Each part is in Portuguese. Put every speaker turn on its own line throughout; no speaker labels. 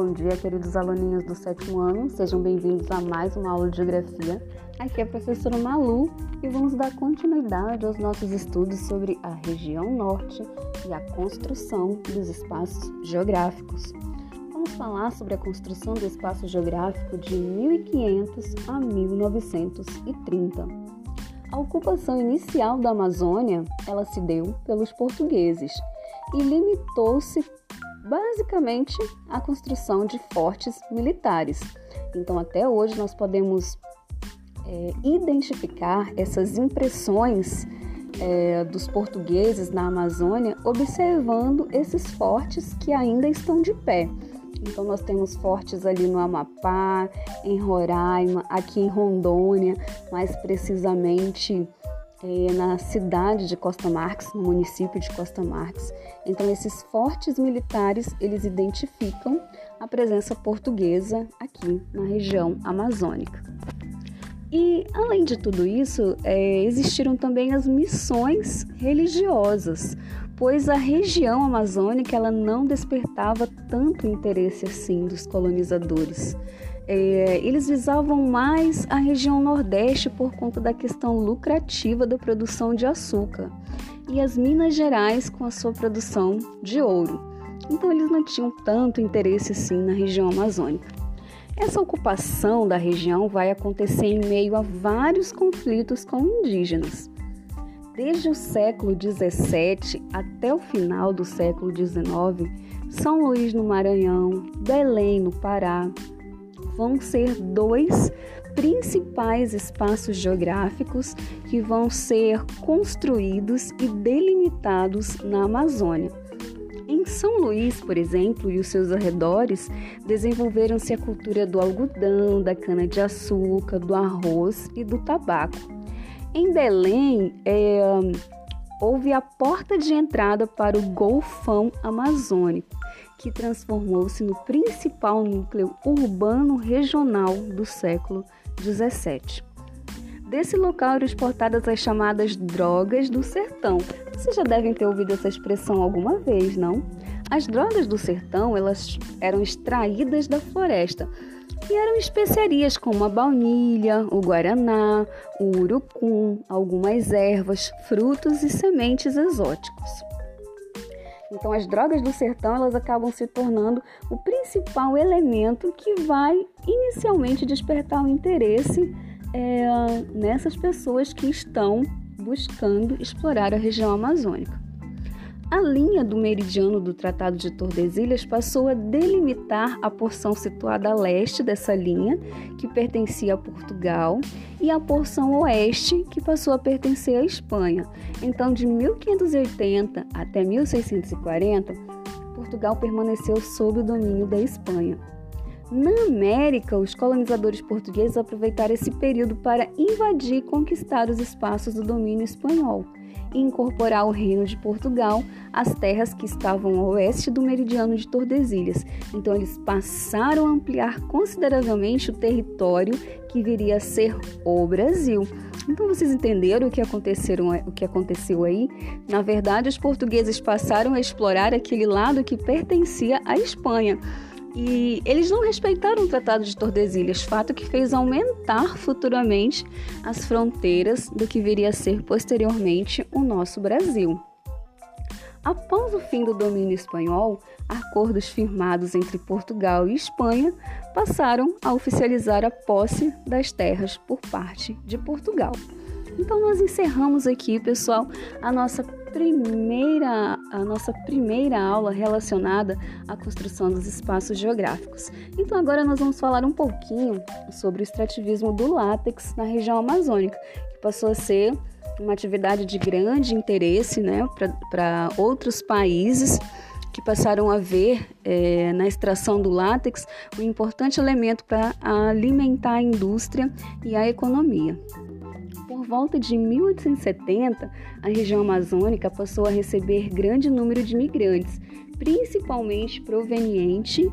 Bom dia, queridos aluninhos do sétimo ano, sejam bem-vindos a mais uma aula de Geografia. Aqui é a professora Malu e vamos dar continuidade aos nossos estudos sobre a região norte e a construção dos espaços geográficos. Vamos falar sobre a construção do espaço geográfico de 1500 a 1930. A ocupação inicial da Amazônia, ela se deu pelos portugueses e limitou-se basicamente a construção de fortes militares. Então, até hoje, nós podemos é, identificar essas impressões é, dos portugueses na Amazônia observando esses fortes que ainda estão de pé. Então, nós temos fortes ali no Amapá, em Roraima, aqui em Rondônia, mais precisamente é, na cidade de Costa Marques, no município de Costa Marques. Então, esses fortes militares, eles identificam a presença portuguesa aqui na região amazônica. E, além de tudo isso, é, existiram também as missões religiosas, pois a região amazônica ela não despertava tanto interesse assim dos colonizadores. É, eles visavam mais a região Nordeste por conta da questão lucrativa da produção de açúcar e as Minas Gerais com a sua produção de ouro. Então eles não tinham tanto interesse assim na região amazônica. Essa ocupação da região vai acontecer em meio a vários conflitos com indígenas. Desde o século 17 até o final do século 19, São Luís no Maranhão, Belém no Pará, vão ser dois principais espaços geográficos que vão ser construídos e delimitados na Amazônia. Em São Luís, por exemplo, e os seus arredores, desenvolveram-se a cultura do algodão, da cana-de-açúcar, do arroz e do tabaco. Em Belém, é, houve a porta de entrada para o Golfão Amazônico, que transformou-se no principal núcleo urbano regional do século XVII. Desse local eram exportadas as chamadas drogas do sertão. Vocês já devem ter ouvido essa expressão alguma vez, não? As drogas do sertão elas eram extraídas da floresta e eram especiarias como a baunilha, o guaraná, o urucum, algumas ervas, frutos e sementes exóticos. Então, as drogas do sertão elas acabam se tornando o principal elemento que vai inicialmente despertar o interesse é, nessas pessoas que estão buscando explorar a região amazônica. A linha do meridiano do Tratado de Tordesilhas passou a delimitar a porção situada a leste dessa linha, que pertencia a Portugal, e a porção oeste, que passou a pertencer à Espanha. Então, de 1580 até 1640, Portugal permaneceu sob o domínio da Espanha. Na América, os colonizadores portugueses aproveitaram esse período para invadir e conquistar os espaços do domínio espanhol e incorporar ao Reino de Portugal as terras que estavam ao oeste do meridiano de Tordesilhas. Então eles passaram a ampliar consideravelmente o território que viria a ser o Brasil. Então vocês entenderam o que, aconteceram, o que aconteceu aí? Na verdade, os portugueses passaram a explorar aquele lado que pertencia à Espanha. E eles não respeitaram o Tratado de Tordesilhas, fato que fez aumentar futuramente as fronteiras do que viria a ser posteriormente o nosso Brasil. Após o fim do domínio espanhol, acordos firmados entre Portugal e Espanha passaram a oficializar a posse das terras por parte de Portugal. Então nós encerramos aqui, pessoal, a nossa primeira, a nossa primeira aula relacionada à construção dos espaços geográficos. Então agora nós vamos falar um pouquinho sobre o extrativismo do látex na região amazônica, que passou a ser uma atividade de grande interesse né, para outros países que passaram a ver é, na extração do látex um importante elemento para alimentar a indústria e a economia. Volta de 1870, a região amazônica passou a receber grande número de migrantes, principalmente proveniente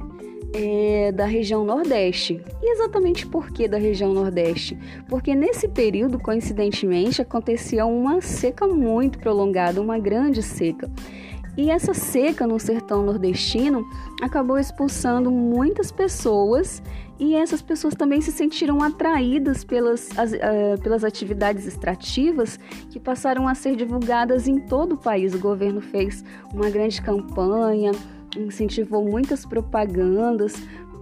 é, da região Nordeste. E exatamente por que da região Nordeste? Porque nesse período, coincidentemente, acontecia uma seca muito prolongada, uma grande seca. E essa seca no sertão nordestino acabou expulsando muitas pessoas e essas pessoas também se sentiram atraídas pelas, as, uh, pelas atividades extrativas que passaram a ser divulgadas em todo o país. O governo fez uma grande campanha, incentivou muitas propagandas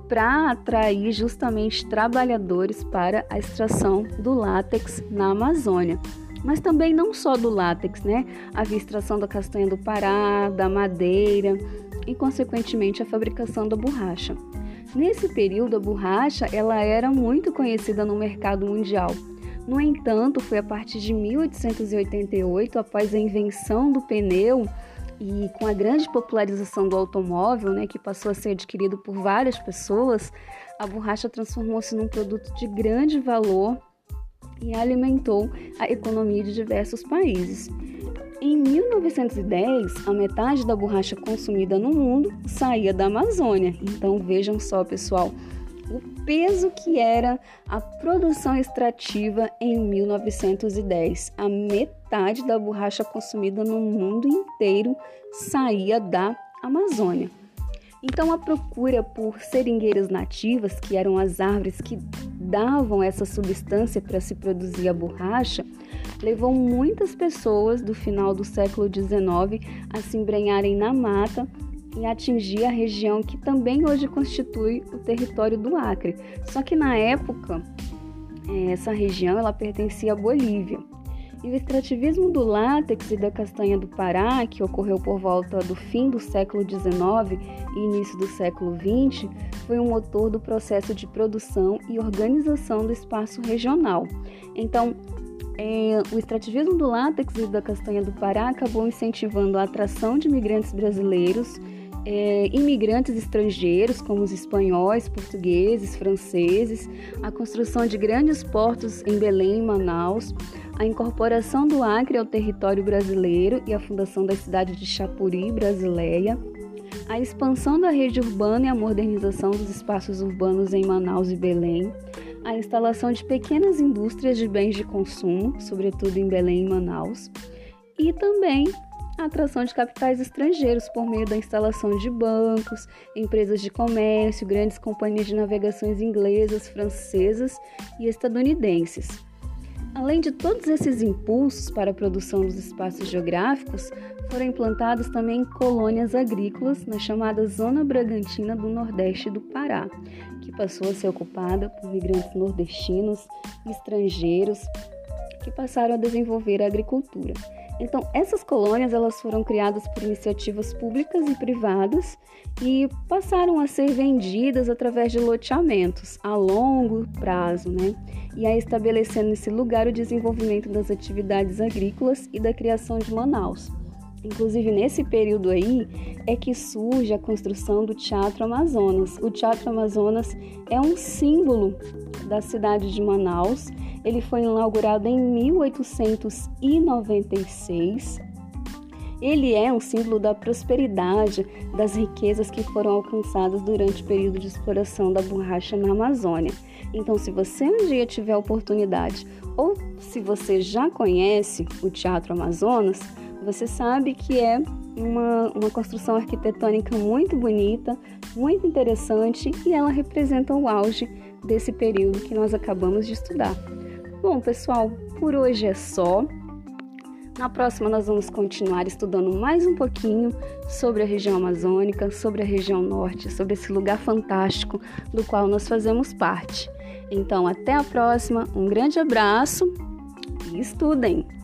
para atrair justamente trabalhadores para a extração do látex na Amazônia mas também não só do látex, né? Havia extração da castanha do Pará, da madeira e, consequentemente, a fabricação da borracha. Nesse período, a borracha ela era muito conhecida no mercado mundial. No entanto, foi a partir de 1888, após a invenção do pneu e com a grande popularização do automóvel, né, que passou a ser adquirido por várias pessoas, a borracha transformou-se num produto de grande valor e alimentou a economia de diversos países. Em 1910, a metade da borracha consumida no mundo saía da Amazônia. Então vejam só, pessoal, o peso que era a produção extrativa em 1910. A metade da borracha consumida no mundo inteiro saía da Amazônia. Então, a procura por seringueiras nativas, que eram as árvores que davam essa substância para se produzir a borracha, levou muitas pessoas do final do século XIX a se embrenharem na mata e atingir a região que também hoje constitui o território do Acre. Só que na época, eh, essa região ela pertencia à Bolívia. E o extrativismo do látex e da castanha do Pará, que ocorreu por volta do fim do século XIX e início do século XX, foi um motor do processo de produção e organização do espaço regional. Então, é, o extrativismo do látex e da castanha do Pará acabou incentivando a atração de imigrantes brasileiros, é, imigrantes estrangeiros, como os espanhóis, portugueses, franceses, a construção de grandes portos em Belém e Manaus, a incorporação do Acre ao território brasileiro e a fundação da cidade de Chapuri, Brasileia, a expansão da rede urbana e a modernização dos espaços urbanos em Manaus e Belém, a instalação de pequenas indústrias de bens de consumo, sobretudo em Belém e Manaus, e também a atração de capitais estrangeiros por meio da instalação de bancos, empresas de comércio, grandes companhias de navegações inglesas, francesas e estadunidenses. Além de todos esses impulsos para a produção dos espaços geográficos, foram implantadas também colônias agrícolas na chamada Zona Bragantina do Nordeste do Pará, que passou a ser ocupada por migrantes nordestinos e estrangeiros que passaram a desenvolver a agricultura. Então, essas colônias elas foram criadas por iniciativas públicas e privadas e passaram a ser vendidas através de loteamentos a longo prazo, né? E a estabelecendo nesse lugar o desenvolvimento das atividades agrícolas e da criação de Manaus. Inclusive, nesse período aí é que surge a construção do Teatro Amazonas. O Teatro Amazonas é um símbolo da cidade de Manaus. Ele foi inaugurado em 1896. Ele é um símbolo da prosperidade, das riquezas que foram alcançadas durante o período de exploração da borracha na Amazônia. Então, se você um dia tiver oportunidade, ou se você já conhece o Teatro Amazonas, você sabe que é uma, uma construção arquitetônica muito bonita, muito interessante e ela representa o auge desse período que nós acabamos de estudar. Bom, pessoal, por hoje é só. Na próxima, nós vamos continuar estudando mais um pouquinho sobre a região amazônica, sobre a região norte, sobre esse lugar fantástico do qual nós fazemos parte. Então, até a próxima, um grande abraço e estudem!